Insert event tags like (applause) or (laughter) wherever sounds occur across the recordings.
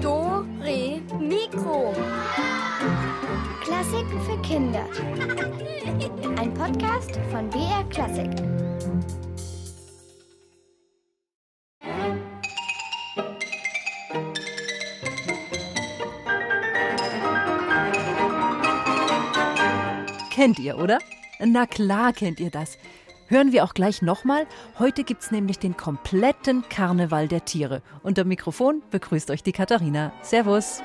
Do, Re, Mikro. Klassiken für Kinder. Ein Podcast von BR Klassik. Kennt ihr, oder? Na klar kennt ihr das. Hören wir auch gleich nochmal. Heute gibt's nämlich den kompletten Karneval der Tiere. Unter Mikrofon begrüßt euch die Katharina. Servus.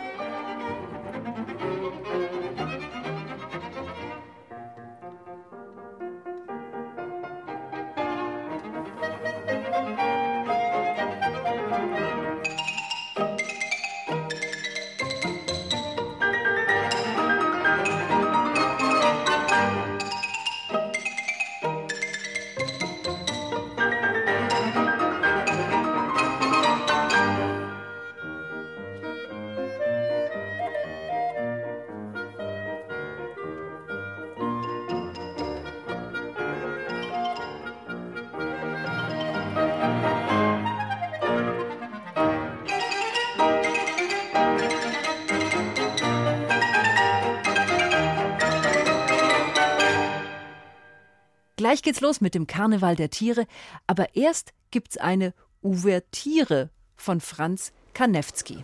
Los mit dem Karneval der Tiere, aber erst gibt's eine Ouvertire von Franz Kanewski.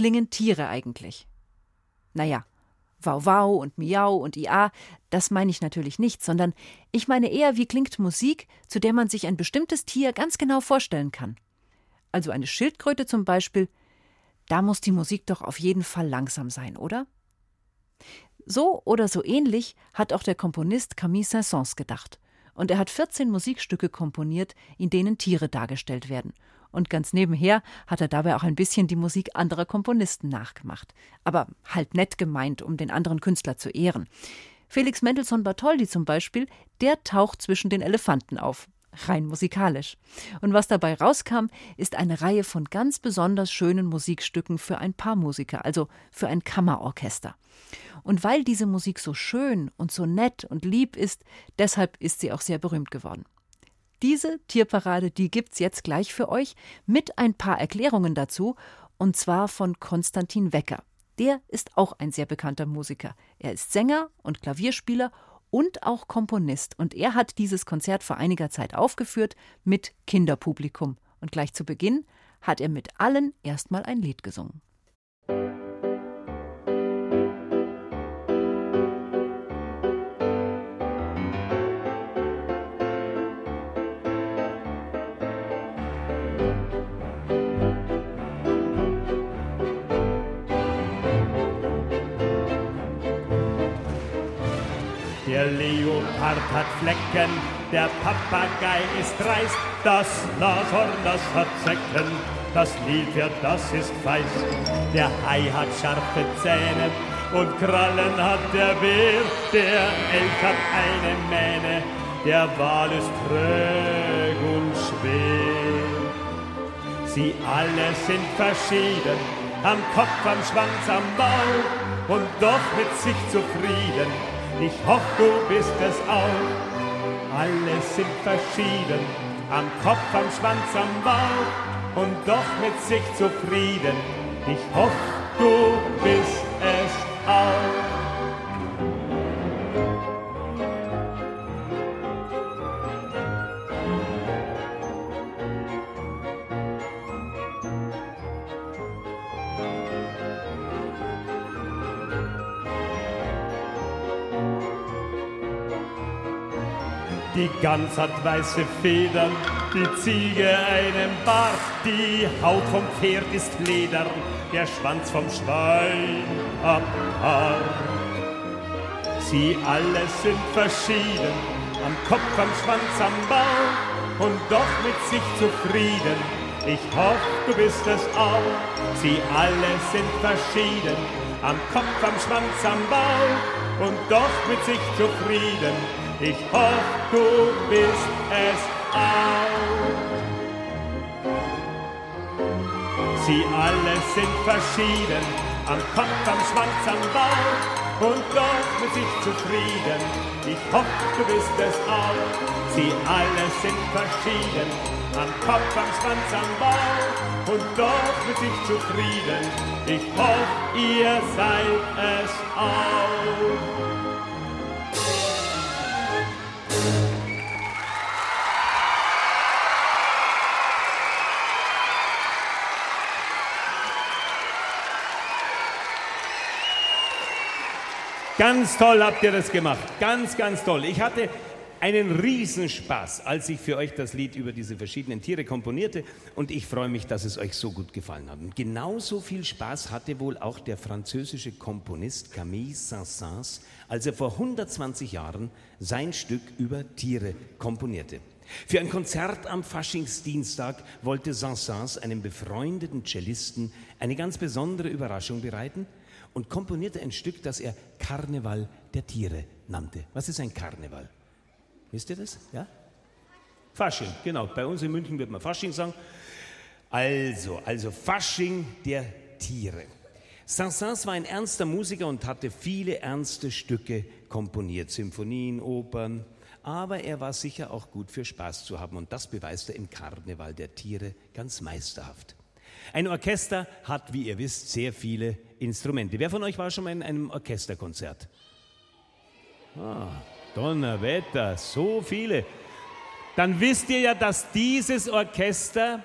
Klingen Tiere eigentlich? Naja, Wow Wow und Miau und Ia, das meine ich natürlich nicht, sondern ich meine eher, wie klingt Musik, zu der man sich ein bestimmtes Tier ganz genau vorstellen kann. Also eine Schildkröte zum Beispiel, da muss die Musik doch auf jeden Fall langsam sein, oder? So oder so ähnlich hat auch der Komponist Camille Saint-Saëns gedacht. Und er hat 14 Musikstücke komponiert, in denen Tiere dargestellt werden. Und ganz nebenher hat er dabei auch ein bisschen die Musik anderer Komponisten nachgemacht. Aber halt nett gemeint, um den anderen Künstler zu ehren. Felix Mendelssohn Bartholdy zum Beispiel, der taucht zwischen den Elefanten auf. Rein musikalisch. Und was dabei rauskam, ist eine Reihe von ganz besonders schönen Musikstücken für ein paar Musiker, also für ein Kammerorchester. Und weil diese Musik so schön und so nett und lieb ist, deshalb ist sie auch sehr berühmt geworden. Diese Tierparade, die gibt's jetzt gleich für euch mit ein paar Erklärungen dazu und zwar von Konstantin Wecker. Der ist auch ein sehr bekannter Musiker. Er ist Sänger und Klavierspieler und auch Komponist und er hat dieses Konzert vor einiger Zeit aufgeführt mit Kinderpublikum und gleich zu Beginn hat er mit allen erstmal ein Lied gesungen. Der Leopard hat Flecken, der Papagei ist dreist, das Nashorn, das hat Zecken, das Nilpferd, das ist feist. Der Hai hat scharfe Zähne und Krallen hat der Bär, der Elch hat eine Mähne, der Wal ist träg und schwer. Sie alle sind verschieden, am Kopf, am Schwanz, am Bauch und doch mit sich zufrieden ich hoffe, du bist es auch. Alle sind verschieden, am Kopf, am Schwanz, am Bauch und doch mit sich zufrieden. Ich hoffe, du bist es auch. Die Gans hat weiße Federn, die Ziege einen Bart, die Haut vom Pferd ist Leder, der Schwanz vom Schwein abhart. Sie alle sind verschieden, am Kopf, am Schwanz, am Bauch und doch mit sich zufrieden. Ich hoffe, du bist es auch. Sie alle sind verschieden, am Kopf, am Schwanz, am Bauch und doch mit sich zufrieden. Ich hoffe, du bist es auch. Sie alle sind verschieden, am Kopf, am Schwanz, am Bauch und doch mit sich zufrieden. Ich hoffe, du bist es auch. Sie alle sind verschieden, am Kopf, am Schwanz, am Bauch und doch mit sich zufrieden. Ich hoffe, ihr seid es auch. Ganz toll habt ihr das gemacht. Ganz, ganz toll. Ich hatte einen Riesenspaß, als ich für euch das Lied über diese verschiedenen Tiere komponierte und ich freue mich, dass es euch so gut gefallen hat. Und genauso viel Spaß hatte wohl auch der französische Komponist Camille Saint-Saëns, als er vor 120 Jahren sein Stück über Tiere komponierte. Für ein Konzert am Faschingsdienstag wollte Saint-Saëns einem befreundeten Cellisten eine ganz besondere Überraschung bereiten – und komponierte ein Stück, das er Karneval der Tiere nannte. Was ist ein Karneval? Wisst ihr das? Ja? Fasching, genau. Bei uns in München wird man Fasching sagen. Also, also Fasching der Tiere. Saint-Saëns war ein ernster Musiker und hatte viele ernste Stücke komponiert, Symphonien, Opern, aber er war sicher auch gut für Spaß zu haben und das beweist er im Karneval der Tiere ganz meisterhaft. Ein Orchester hat, wie ihr wisst, sehr viele Instrumente. Wer von euch war schon mal in einem Orchesterkonzert? Ah, Donnerwetter, so viele. Dann wisst ihr ja, dass dieses Orchester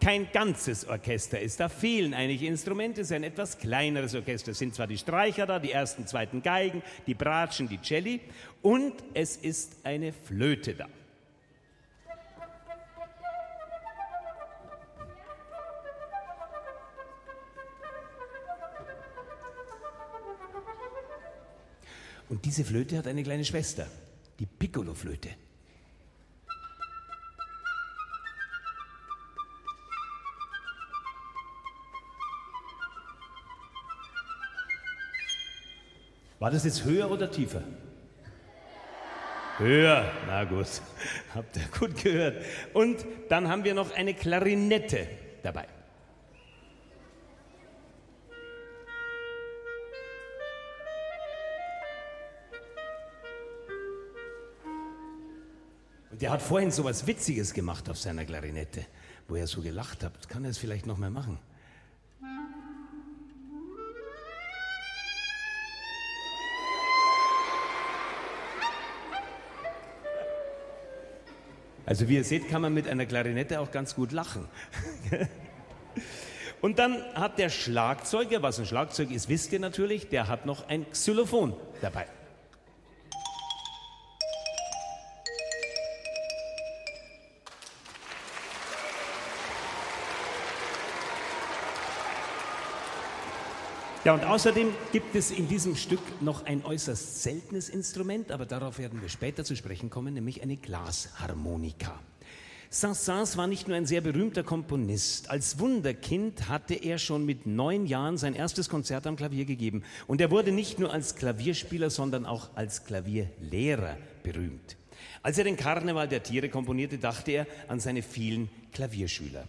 kein ganzes Orchester ist. Da fehlen einige Instrumente, es ist ein etwas kleineres Orchester. Es sind zwar die Streicher da, die ersten, zweiten Geigen, die Bratschen, die Celli und es ist eine Flöte da. Und diese Flöte hat eine kleine Schwester, die Piccolo-Flöte. War das jetzt höher oder tiefer? Höher, na gut, (laughs) habt ihr gut gehört. Und dann haben wir noch eine Klarinette dabei. Der hat vorhin so was Witziges gemacht auf seiner Klarinette, wo er so gelacht hat. Kann er es vielleicht noch mal machen? Also wie ihr seht, kann man mit einer Klarinette auch ganz gut lachen. (laughs) Und dann hat der Schlagzeuger, was ein Schlagzeug ist, wisst ihr natürlich, der hat noch ein Xylophon dabei. Ja, und außerdem gibt es in diesem Stück noch ein äußerst seltenes Instrument, aber darauf werden wir später zu sprechen kommen, nämlich eine Glasharmonika. Saint-Saëns war nicht nur ein sehr berühmter Komponist. Als Wunderkind hatte er schon mit neun Jahren sein erstes Konzert am Klavier gegeben. Und er wurde nicht nur als Klavierspieler, sondern auch als Klavierlehrer berühmt. Als er den Karneval der Tiere komponierte, dachte er an seine vielen Klavierschüler.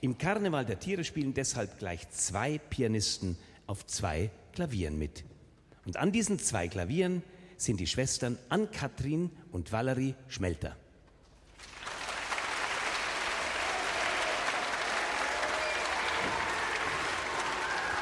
Im Karneval der Tiere spielen deshalb gleich zwei Pianisten auf zwei Klavieren mit. Und an diesen zwei Klavieren sind die Schwestern Ann-Kathrin und Valerie Schmelter.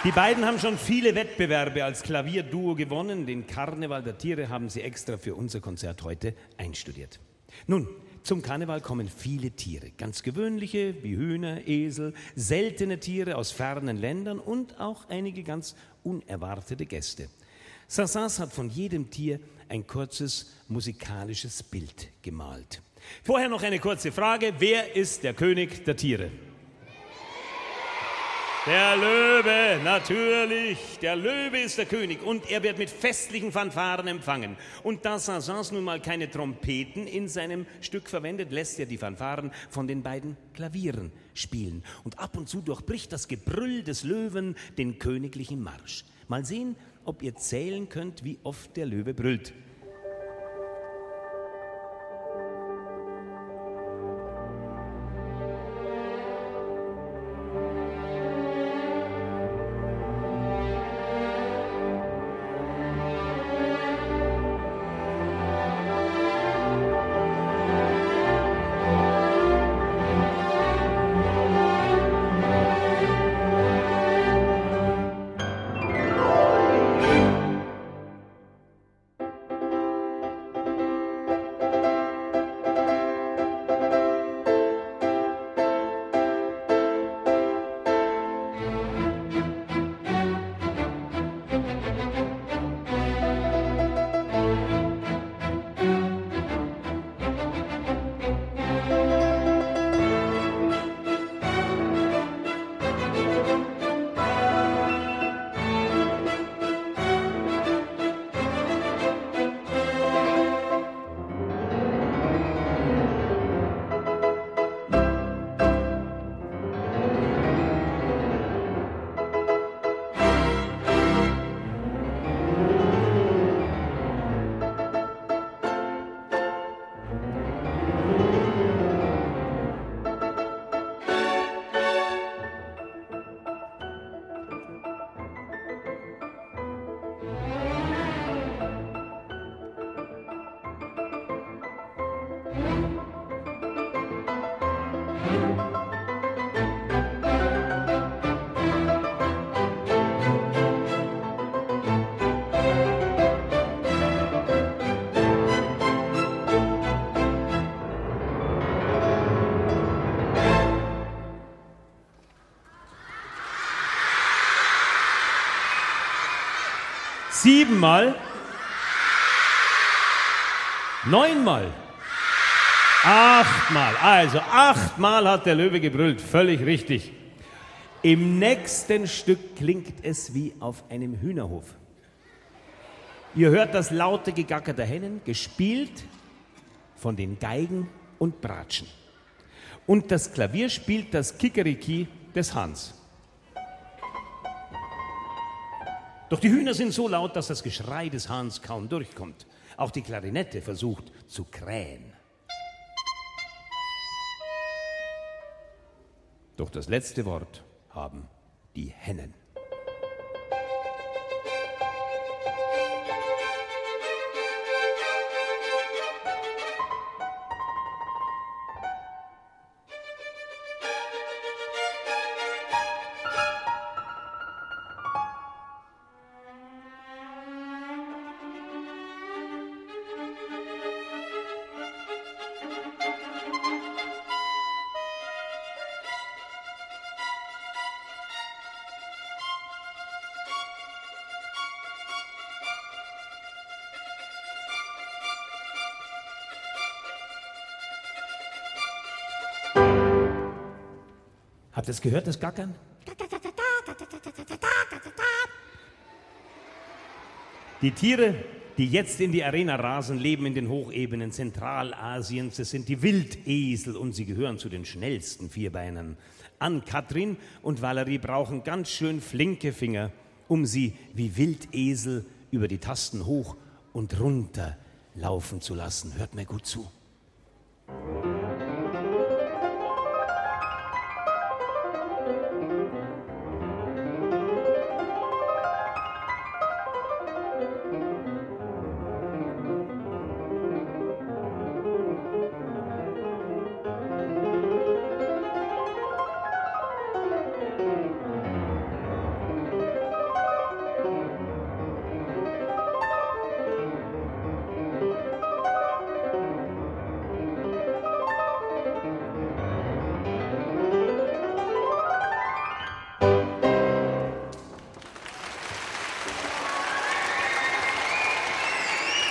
Die beiden haben schon viele Wettbewerbe als Klavierduo gewonnen. Den Karneval der Tiere haben sie extra für unser Konzert heute einstudiert. Nun, zum Karneval kommen viele Tiere, ganz gewöhnliche wie Hühner, Esel, seltene Tiere aus fernen Ländern und auch einige ganz unerwartete Gäste. Sassas hat von jedem Tier ein kurzes musikalisches Bild gemalt. Vorher noch eine kurze Frage. Wer ist der König der Tiere? Der Löwe, natürlich. Der Löwe ist der König und er wird mit festlichen Fanfaren empfangen. Und da Saint-Saëns nun mal keine Trompeten in seinem Stück verwendet, lässt er die Fanfaren von den beiden Klavieren spielen. Und ab und zu durchbricht das Gebrüll des Löwen den königlichen Marsch. Mal sehen, ob ihr zählen könnt, wie oft der Löwe brüllt. Siebenmal. Neunmal. Achtmal. Also achtmal hat der Löwe gebrüllt. Völlig richtig. Im nächsten Stück klingt es wie auf einem Hühnerhof. Ihr hört das laute Gegacker der Hennen, gespielt von den Geigen und Bratschen. Und das Klavier spielt das Kikeriki des Hans. Doch die Hühner sind so laut, dass das Geschrei des Hahns kaum durchkommt. Auch die Klarinette versucht zu krähen. Doch das letzte Wort haben die Hennen. Habt ihr es gehört, das Gackern? Die Tiere, die jetzt in die Arena rasen, leben in den Hochebenen Zentralasiens. Es sind die Wildesel und sie gehören zu den schnellsten Vierbeinern. Ann-Kathrin und Valerie brauchen ganz schön flinke Finger, um sie wie Wildesel über die Tasten hoch und runter laufen zu lassen. Hört mir gut zu.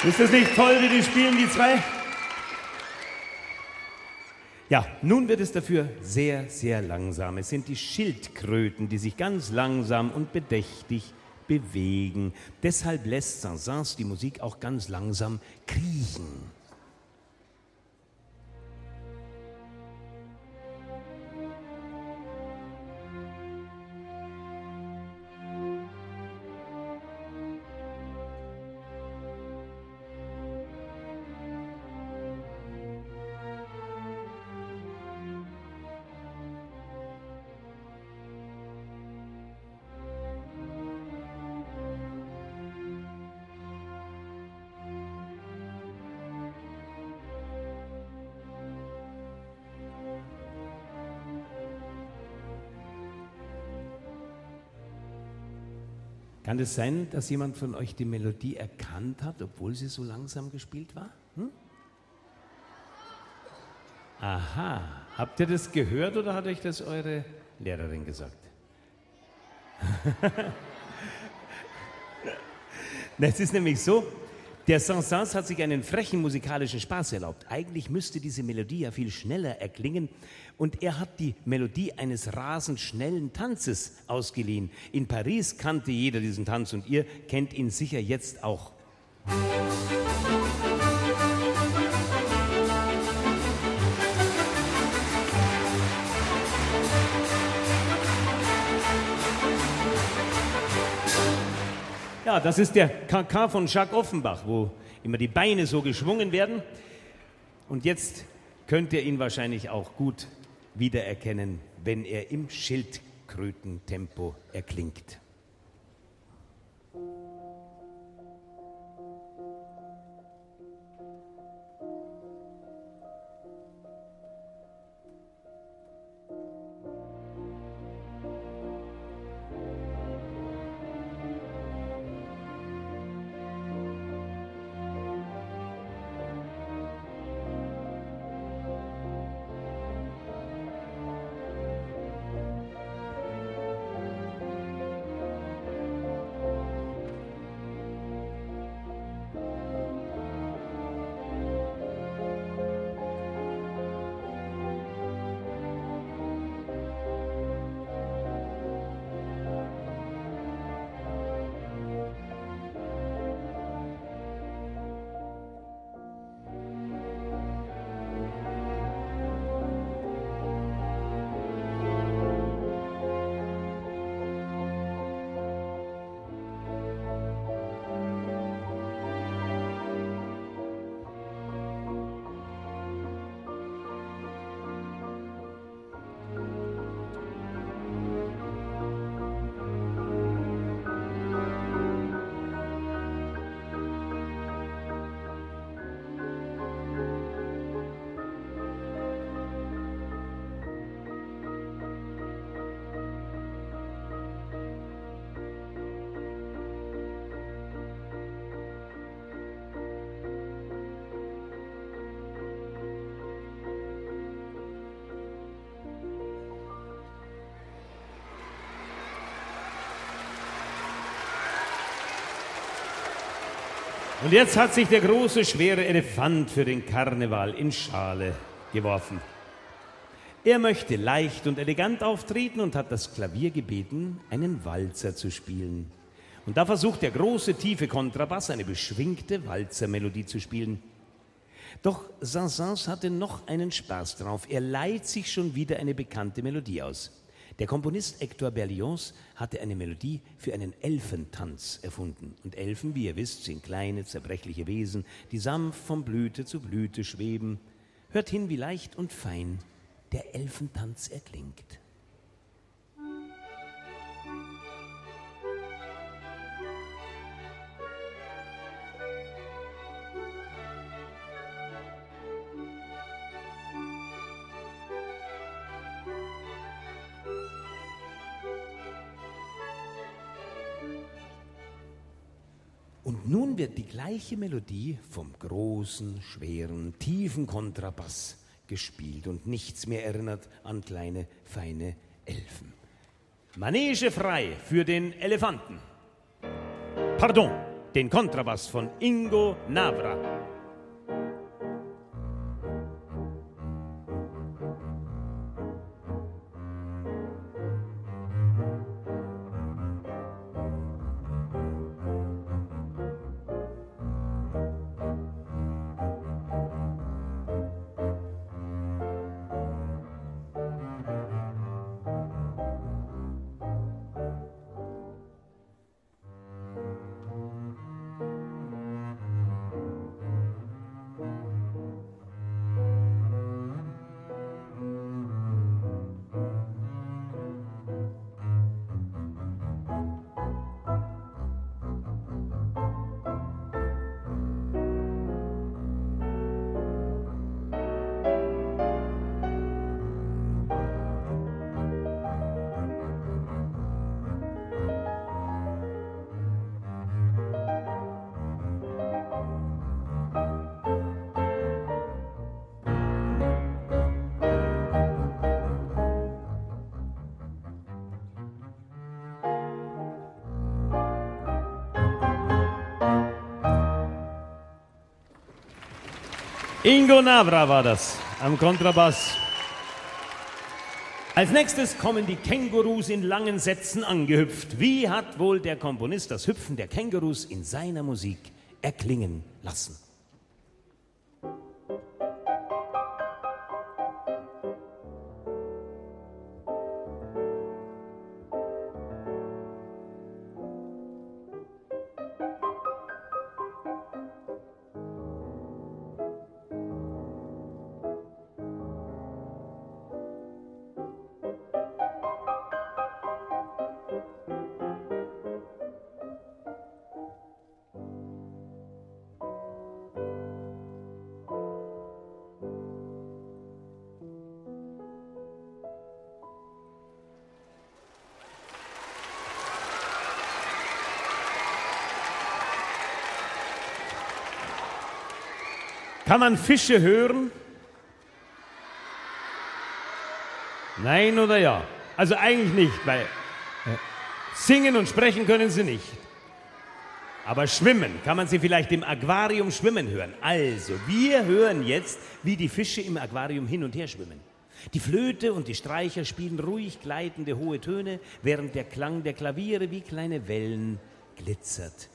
Ist das nicht toll, wie die spielen, die zwei? Ja, nun wird es dafür sehr, sehr langsam. Es sind die Schildkröten, die sich ganz langsam und bedächtig bewegen. Deshalb lässt Saint-Saëns die Musik auch ganz langsam kriechen. Kann es sein, dass jemand von euch die Melodie erkannt hat, obwohl sie so langsam gespielt war? Hm? Aha, habt ihr das gehört oder hat euch das eure Lehrerin gesagt? (laughs) Es ist nämlich so, der Saint-Saëns hat sich einen frechen musikalischen Spaß erlaubt. Eigentlich müsste diese Melodie ja viel schneller erklingen. Und er hat die Melodie eines rasend schnellen Tanzes ausgeliehen. In Paris kannte jeder diesen Tanz und ihr kennt ihn sicher jetzt auch. Ja, das ist der KK von Jacques Offenbach, wo immer die Beine so geschwungen werden. Und jetzt könnt ihr ihn wahrscheinlich auch gut wiedererkennen, wenn er im Schildkrötentempo erklingt. Und jetzt hat sich der große, schwere Elefant für den Karneval in Schale geworfen. Er möchte leicht und elegant auftreten und hat das Klavier gebeten, einen Walzer zu spielen. Und da versucht der große, tiefe Kontrabass eine beschwingte Walzermelodie zu spielen. Doch Saint-Saëns hatte noch einen Spaß drauf. Er leiht sich schon wieder eine bekannte Melodie aus. Der Komponist Hector Berlioz hatte eine Melodie für einen Elfentanz erfunden. Und Elfen, wie ihr wisst, sind kleine, zerbrechliche Wesen, die sanft von Blüte zu Blüte schweben. Hört hin, wie leicht und fein der Elfentanz erklingt. Gleiche Melodie vom großen, schweren, tiefen Kontrabass gespielt und nichts mehr erinnert an kleine, feine Elfen. Manege frei für den Elefanten. Pardon, den Kontrabass von Ingo Navra. Ingo Navra war das am Kontrabass. Als nächstes kommen die Kängurus in langen Sätzen angehüpft. Wie hat wohl der Komponist das Hüpfen der Kängurus in seiner Musik erklingen lassen? Kann man Fische hören? Nein oder ja? Also eigentlich nicht, weil singen und sprechen können sie nicht. Aber schwimmen, kann man sie vielleicht im Aquarium schwimmen hören? Also, wir hören jetzt, wie die Fische im Aquarium hin und her schwimmen. Die Flöte und die Streicher spielen ruhig gleitende hohe Töne, während der Klang der Klaviere wie kleine Wellen glitzert.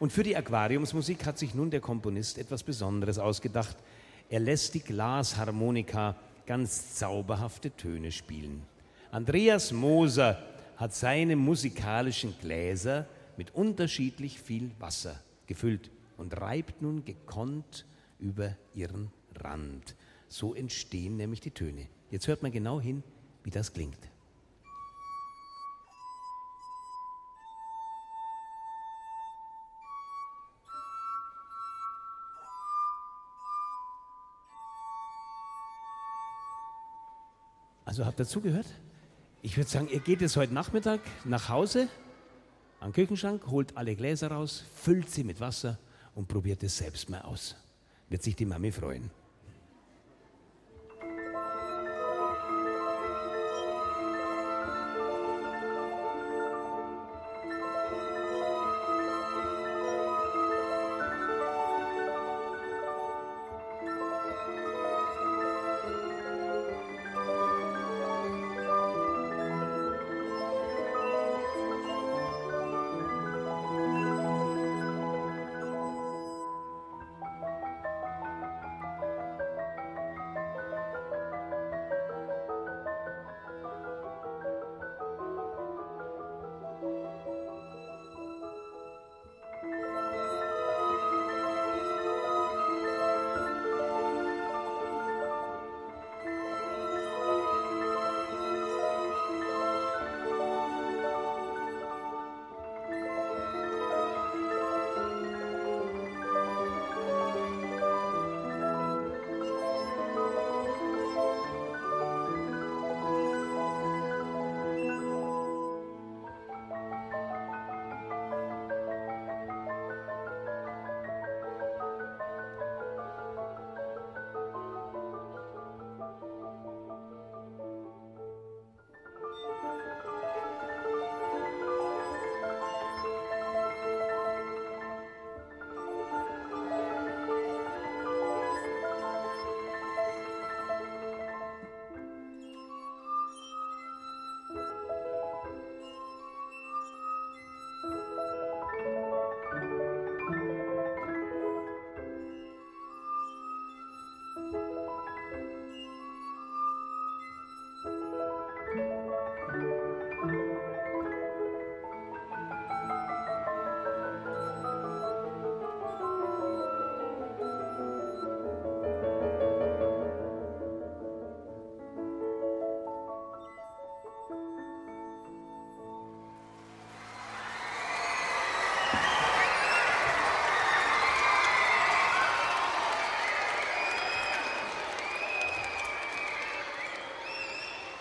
Und für die Aquariumsmusik hat sich nun der Komponist etwas Besonderes ausgedacht. Er lässt die Glasharmonika ganz zauberhafte Töne spielen. Andreas Moser hat seine musikalischen Gläser mit unterschiedlich viel Wasser gefüllt und reibt nun gekonnt über ihren Rand. So entstehen nämlich die Töne. Jetzt hört man genau hin, wie das klingt. Also habt ihr zugehört? Ich würde sagen, ihr geht jetzt heute Nachmittag nach Hause am Küchenschrank, holt alle Gläser raus, füllt sie mit Wasser und probiert es selbst mal aus. Wird sich die Mami freuen.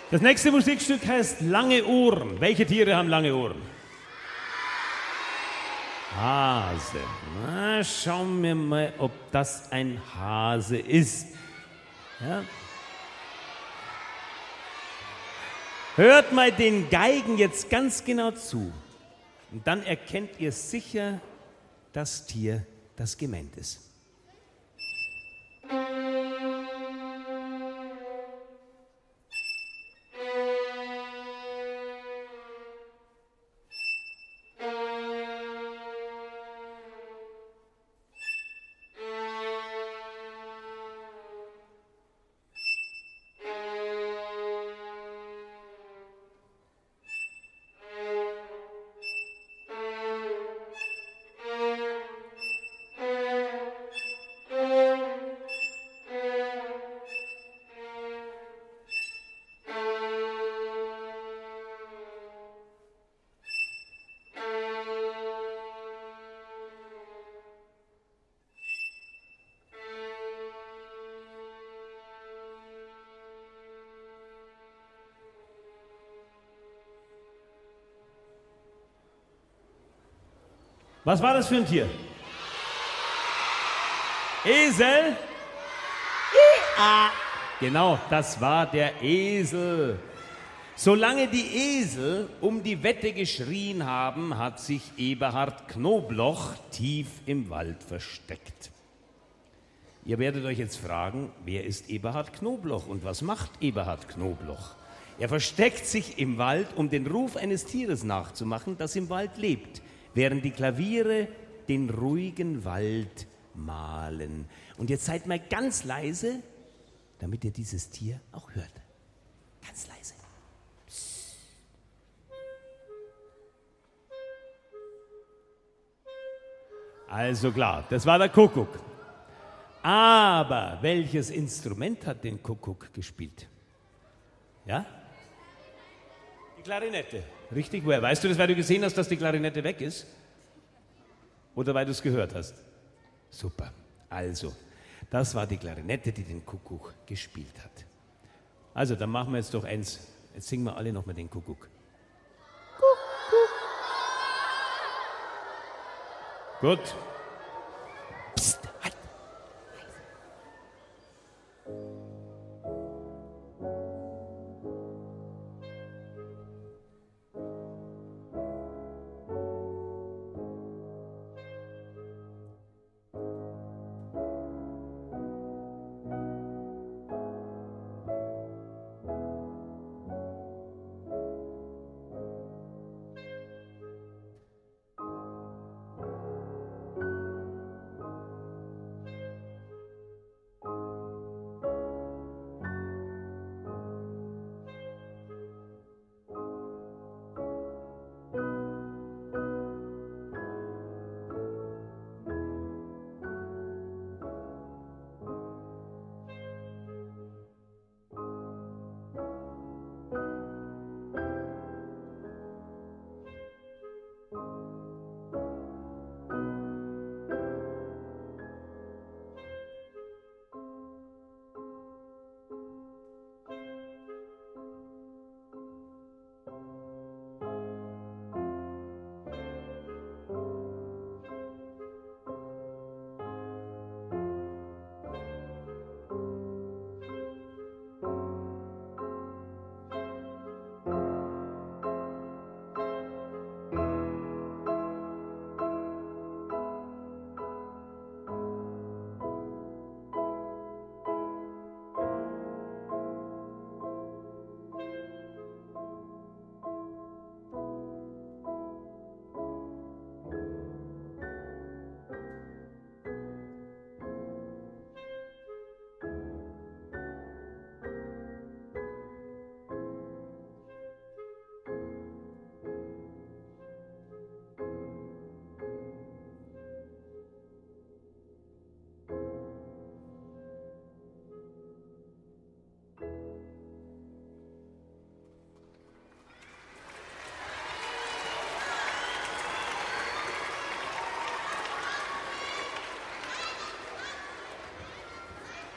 Das nächste Musikstück heißt Lange Ohren. Welche Tiere haben lange Ohren? Hase. Na, schauen wir mal, ob das ein Hase ist. Ja. Hört mal den Geigen jetzt ganz genau zu. Und dann erkennt ihr sicher das Tier, das gemeint ist. Was war das für ein Tier? Esel? Genau, das war der Esel. Solange die Esel um die Wette geschrien haben, hat sich Eberhard Knobloch tief im Wald versteckt. Ihr werdet euch jetzt fragen, wer ist Eberhard Knobloch und was macht Eberhard Knobloch? Er versteckt sich im Wald, um den Ruf eines Tieres nachzumachen, das im Wald lebt während die Klaviere den ruhigen Wald malen. Und jetzt seid mal ganz leise, damit ihr dieses Tier auch hört. Ganz leise. Also klar, das war der Kuckuck. Aber welches Instrument hat den Kuckuck gespielt? Ja? Die Klarinette. Richtig? Woher weißt du das, weil du gesehen hast, dass die Klarinette weg ist? Oder weil du es gehört hast? Super. Also, das war die Klarinette, die den Kuckuck gespielt hat. Also, dann machen wir jetzt doch eins. Jetzt singen wir alle nochmal den Kuckuck. Kuckuck. Gut.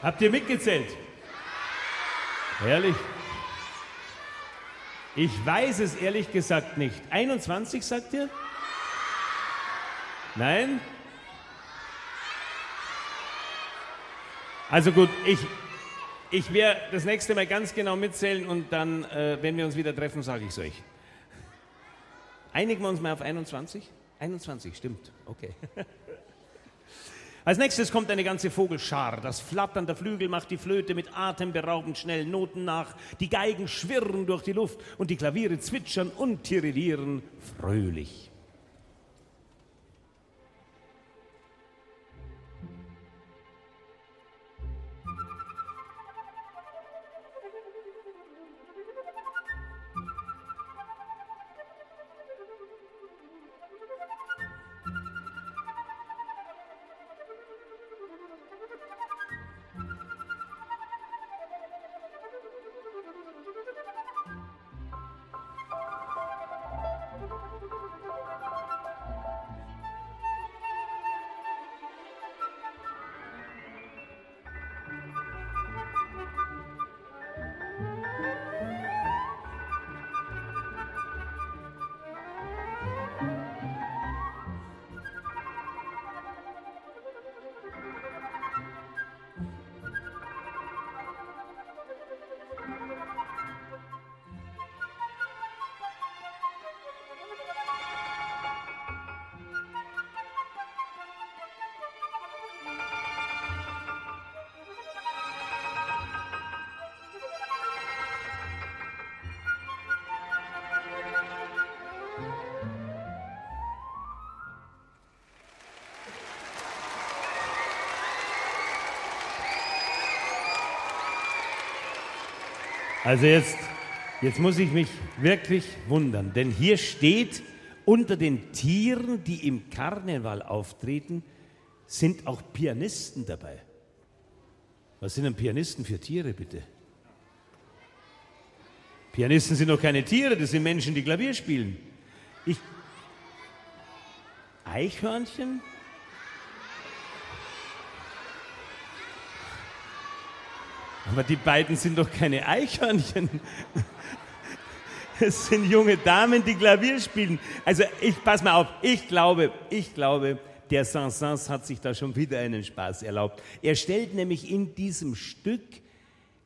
Habt ihr mitgezählt? Herrlich. Ich weiß es ehrlich gesagt nicht. 21 sagt ihr? Nein? Also gut, ich, ich werde das nächste Mal ganz genau mitzählen und dann, äh, wenn wir uns wieder treffen, sage ich es euch. Einigen wir uns mal auf 21? 21, stimmt. Okay. (laughs) Als nächstes kommt eine ganze Vogelschar. Das Flattern der Flügel macht die Flöte mit atemberaubend schnellen Noten nach. Die Geigen schwirren durch die Luft und die Klaviere zwitschern und tirillieren fröhlich. Also jetzt, jetzt muss ich mich wirklich wundern, denn hier steht, unter den Tieren, die im Karneval auftreten, sind auch Pianisten dabei. Was sind denn Pianisten für Tiere, bitte? Pianisten sind doch keine Tiere, das sind Menschen, die Klavier spielen. Ich. Eichhörnchen? Aber die beiden sind doch keine Eichhörnchen. Es sind junge Damen, die Klavier spielen. Also ich pass mal auf, ich glaube, ich glaube, der Saint-Saëns hat sich da schon wieder einen Spaß erlaubt. Er stellt nämlich in diesem Stück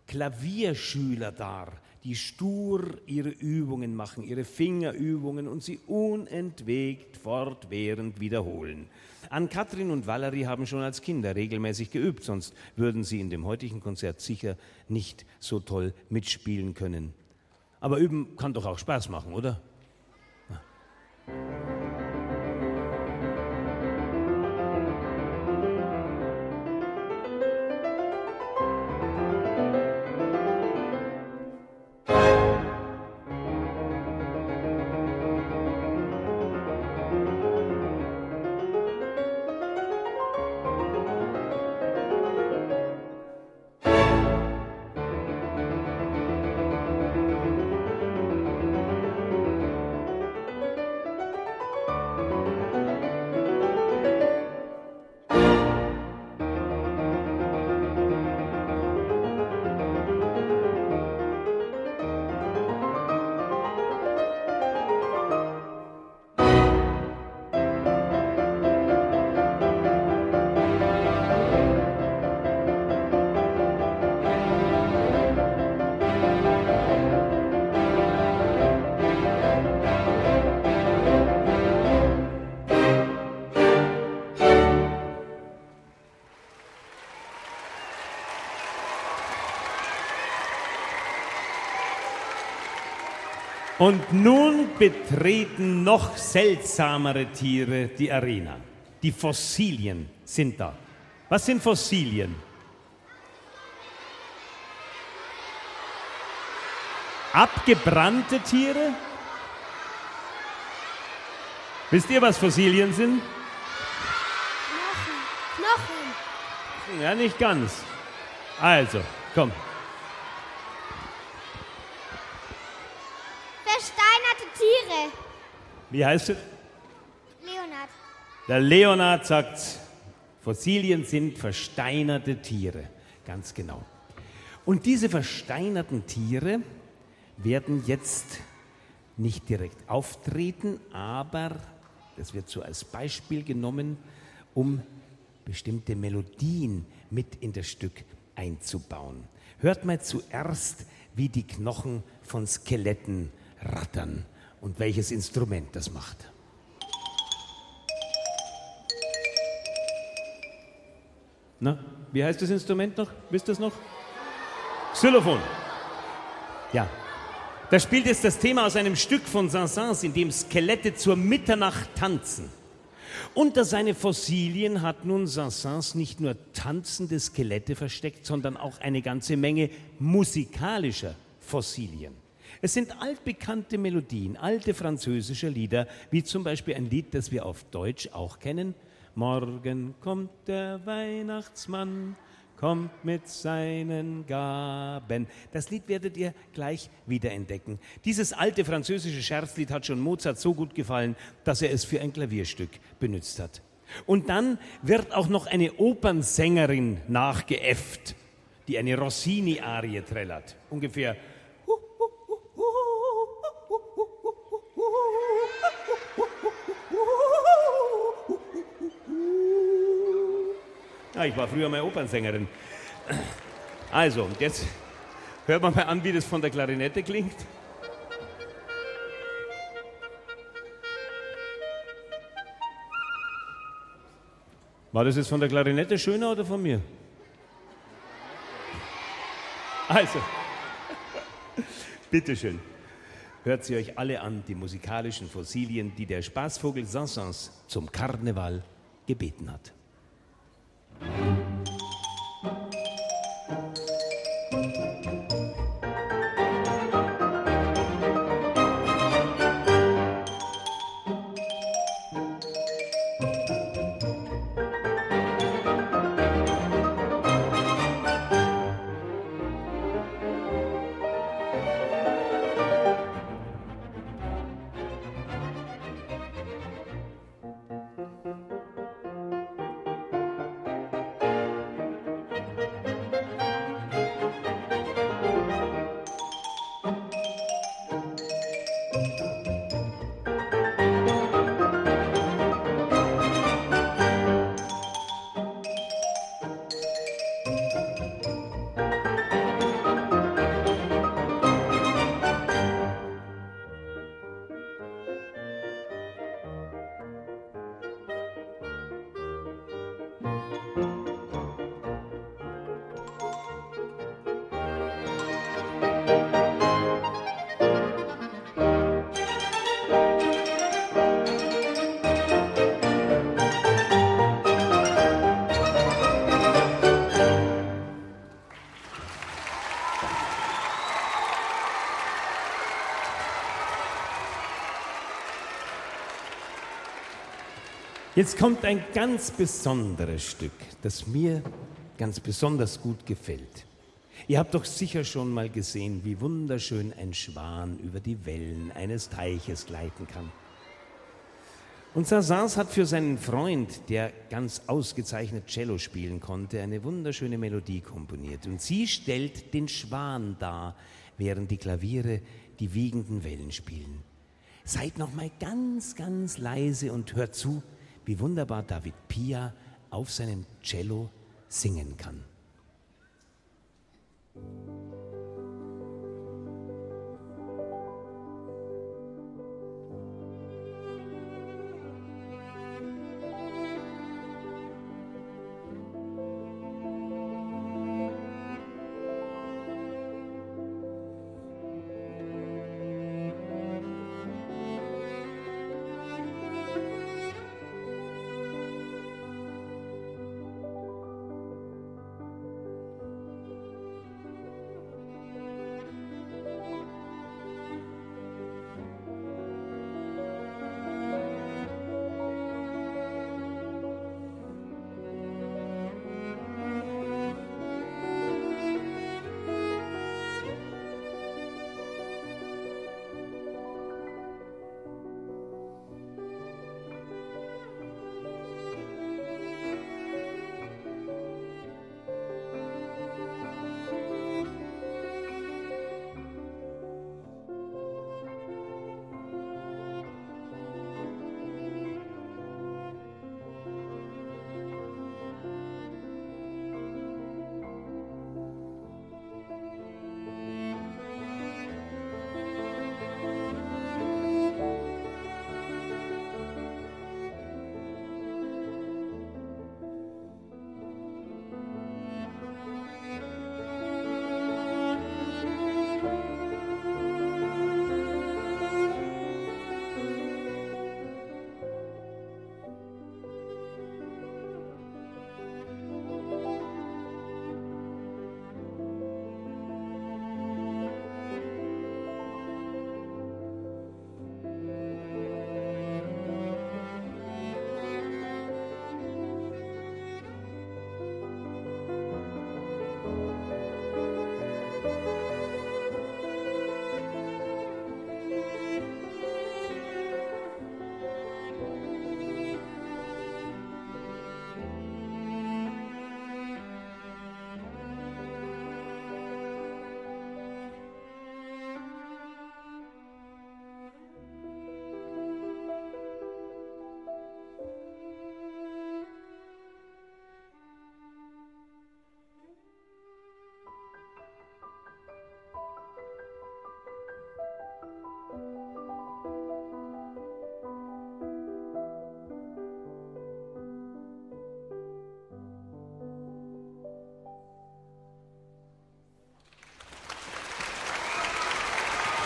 Klavierschüler dar, die stur ihre Übungen machen, ihre Fingerübungen und sie unentwegt fortwährend wiederholen. An Katrin und Valerie haben schon als Kinder regelmäßig geübt, sonst würden sie in dem heutigen Konzert sicher nicht so toll mitspielen können. Aber üben kann doch auch Spaß machen, oder? Ja. Und nun betreten noch seltsamere Tiere die Arena. Die Fossilien sind da. Was sind Fossilien? Abgebrannte Tiere? Wisst ihr, was Fossilien sind? Knochen. Knochen. Ja, nicht ganz. Also, komm. Tiere. Wie heißt du? Leonard. Der Leonard sagt, Fossilien sind versteinerte Tiere. Ganz genau. Und diese versteinerten Tiere werden jetzt nicht direkt auftreten, aber das wird so als Beispiel genommen, um bestimmte Melodien mit in das Stück einzubauen. Hört mal zuerst, wie die Knochen von Skeletten rattern und welches Instrument das macht. Na, wie heißt das Instrument noch? Wisst ihr es noch? Xylophon. Ja. Da spielt jetzt das Thema aus einem Stück von Saint-Saëns, in dem Skelette zur Mitternacht tanzen. Unter seine Fossilien hat nun Saint-Saëns nicht nur tanzende Skelette versteckt, sondern auch eine ganze Menge musikalischer Fossilien. Es sind altbekannte Melodien, alte französische Lieder, wie zum Beispiel ein Lied, das wir auf Deutsch auch kennen. Morgen kommt der Weihnachtsmann, kommt mit seinen Gaben. Das Lied werdet ihr gleich wiederentdecken. Dieses alte französische Scherzlied hat schon Mozart so gut gefallen, dass er es für ein Klavierstück benutzt hat. Und dann wird auch noch eine Opernsängerin nachgeäfft, die eine Rossini-Arie trällert. Ungefähr Ich war früher mal Opernsängerin. Also, jetzt hört man mal an, wie das von der Klarinette klingt. War das jetzt von der Klarinette schöner oder von mir? Also, bitteschön. Hört sie euch alle an, die musikalischen Fossilien, die der Spaßvogel Sansons zum Karneval gebeten hat. Thank you. Jetzt kommt ein ganz besonderes Stück, das mir ganz besonders gut gefällt. Ihr habt doch sicher schon mal gesehen, wie wunderschön ein Schwan über die Wellen eines Teiches gleiten kann. Und Saint-Saëns hat für seinen Freund, der ganz ausgezeichnet Cello spielen konnte, eine wunderschöne Melodie komponiert. Und sie stellt den Schwan dar, während die Klaviere die wiegenden Wellen spielen. Seid noch mal ganz, ganz leise und hört zu, wie wunderbar David Pia auf seinem Cello singen kann.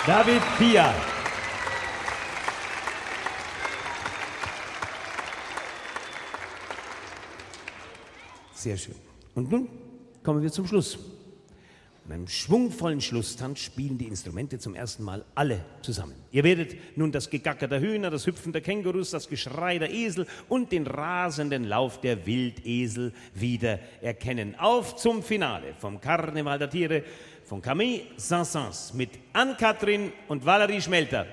David Pia. Sehr schön. Und nun kommen wir zum Schluss. In einem schwungvollen Schlusstanz spielen die Instrumente zum ersten Mal alle zusammen. Ihr werdet nun das Gegacker der Hühner, das Hüpfen der Kängurus, das Geschrei der Esel und den rasenden Lauf der Wildesel wieder erkennen. Auf zum Finale vom Karneval der Tiere von Camille Saint-Saëns mit Ann-Kathrin und Valerie Schmelter.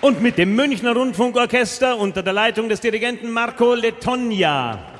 Und mit dem Münchner Rundfunkorchester unter der Leitung des Dirigenten Marco Letogna.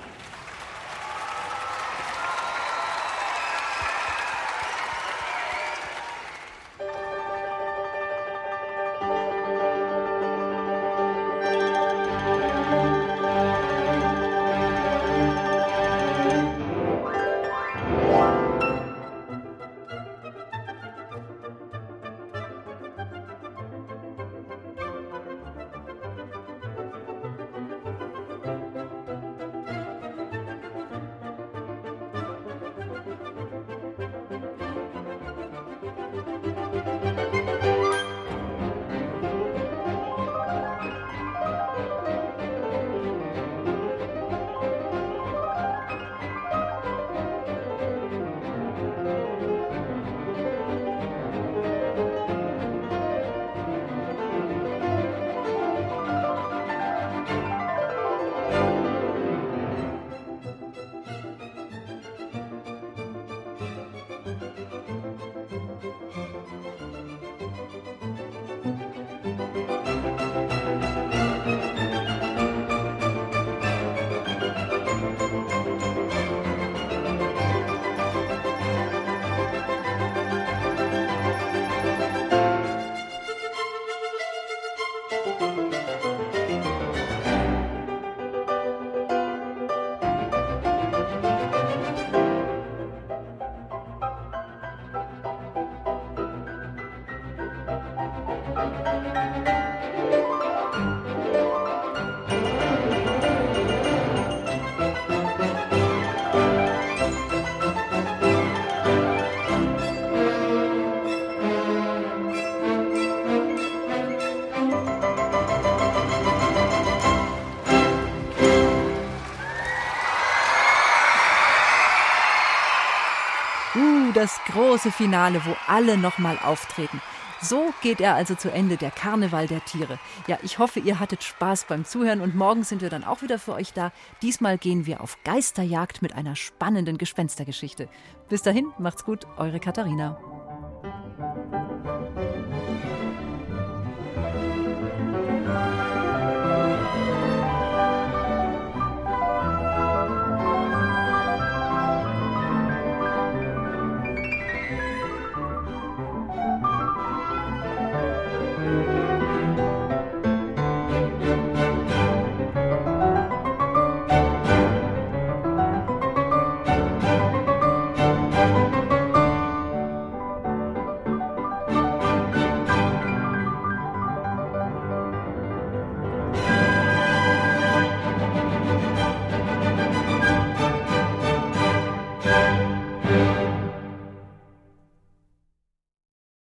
Große Finale, wo alle nochmal auftreten. So geht er also zu Ende, der Karneval der Tiere. Ja, ich hoffe, ihr hattet Spaß beim Zuhören und morgen sind wir dann auch wieder für euch da. Diesmal gehen wir auf Geisterjagd mit einer spannenden Gespenstergeschichte. Bis dahin, macht's gut, eure Katharina.